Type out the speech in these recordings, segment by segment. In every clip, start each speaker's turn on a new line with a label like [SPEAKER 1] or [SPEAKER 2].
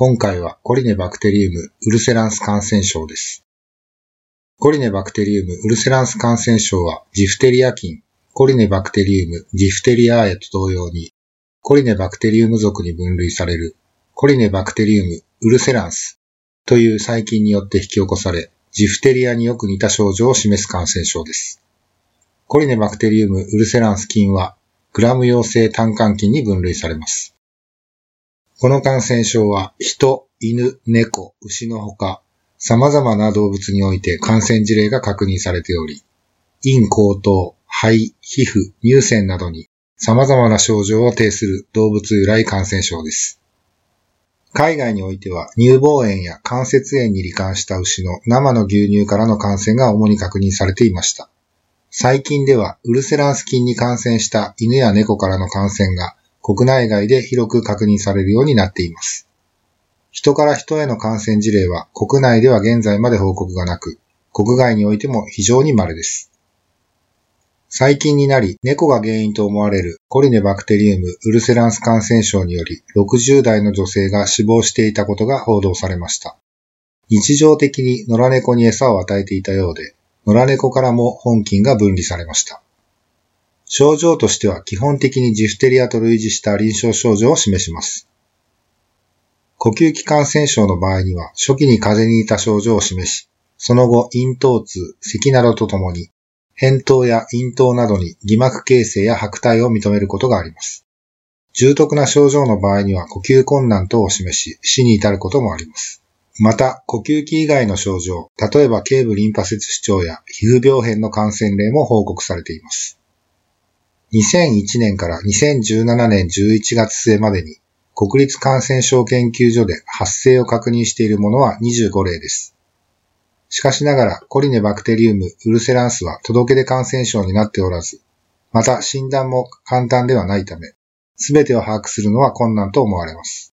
[SPEAKER 1] 今回はコリネバクテリウムウルセランス感染症です。コリネバクテリウムウルセランス感染症はジフテリア菌、コリネバクテリウムジフテリアーエと同様に、コリネバクテリウム属に分類されるコリネバクテリウムウルセランスという細菌によって引き起こされ、ジフテリアによく似た症状を示す感染症です。コリネバクテリウムウルセランス菌は、グラム陽性単管菌に分類されます。この感染症は、人、犬、猫、牛のほか、様々な動物において感染事例が確認されており、陰口頭、肺、皮膚、乳腺などに様々な症状を呈する動物由来感染症です。海外においては乳房炎や関節炎に罹患した牛の生の牛乳からの感染が主に確認されていました。最近ではウルセランス菌に感染した犬や猫からの感染が国内外で広く確認されるようになっています。人から人への感染事例は国内では現在まで報告がなく、国外においても非常に稀です。最近になり、猫が原因と思われるコリネバクテリウムウルセランス感染症により60代の女性が死亡していたことが報道されました。日常的に野良猫に餌を与えていたようで、野良猫からも本菌が分離されました。症状としては基本的にジフテリアと類似した臨床症状を示します。呼吸器感染症の場合には初期に風邪に似た症状を示し、その後咽頭痛、咳などとともに、扁桃や咽頭などに偽膜形成や白体を認めることがあります。重篤な症状の場合には呼吸困難等を示し、死に至ることもあります。また、呼吸器以外の症状、例えば頸部リンパ節主張や皮膚病変の感染例も報告されています。2001年から2017年11月末までに、国立感染症研究所で発生を確認しているものは25例です。しかしながら、コリネバクテリウムウルセランスは届け出感染症になっておらず、また診断も簡単ではないため、すべてを把握するのは困難と思われます。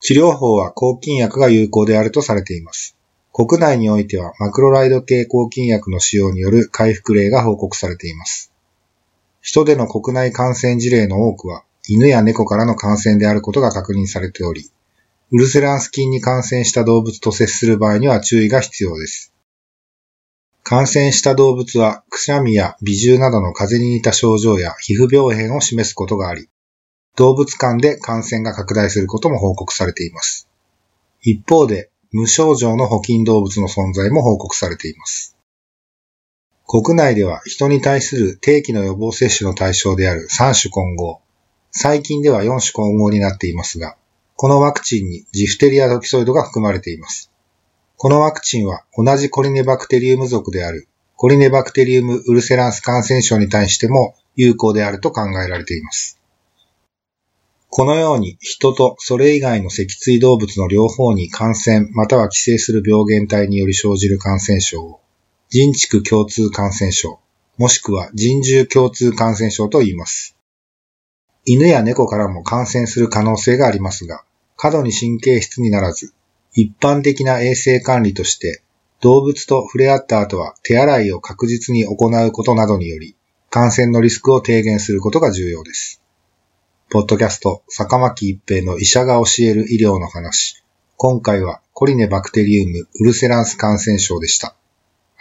[SPEAKER 1] 治療法は抗菌薬が有効であるとされています。国内においてはマクロライド系抗菌薬の使用による回復例が報告されています。人での国内感染事例の多くは犬や猫からの感染であることが確認されており、ウルセランス菌に感染した動物と接する場合には注意が必要です。感染した動物はくしゃみや微重などの風邪に似た症状や皮膚病変を示すことがあり、動物間で感染が拡大することも報告されています。一方で、無症状の保菌動物の存在も報告されています。国内では人に対する定期の予防接種の対象である3種混合、最近では4種混合になっていますが、このワクチンにジフテリアトキソイドが含まれています。このワクチンは同じコリネバクテリウム属であるコリネバクテリウムウルセランス感染症に対しても有効であると考えられています。このように人とそれ以外の脊椎動物の両方に感染または寄生する病原体により生じる感染症を人畜共通感染症もしくは人獣共通感染症と言います。犬や猫からも感染する可能性がありますが、過度に神経質にならず、一般的な衛生管理として動物と触れ合った後は手洗いを確実に行うことなどにより感染のリスクを低減することが重要です。ポッドキャスト、坂巻一平の医者が教える医療の話。今回はコリネバクテリウムウルセランス感染症でした。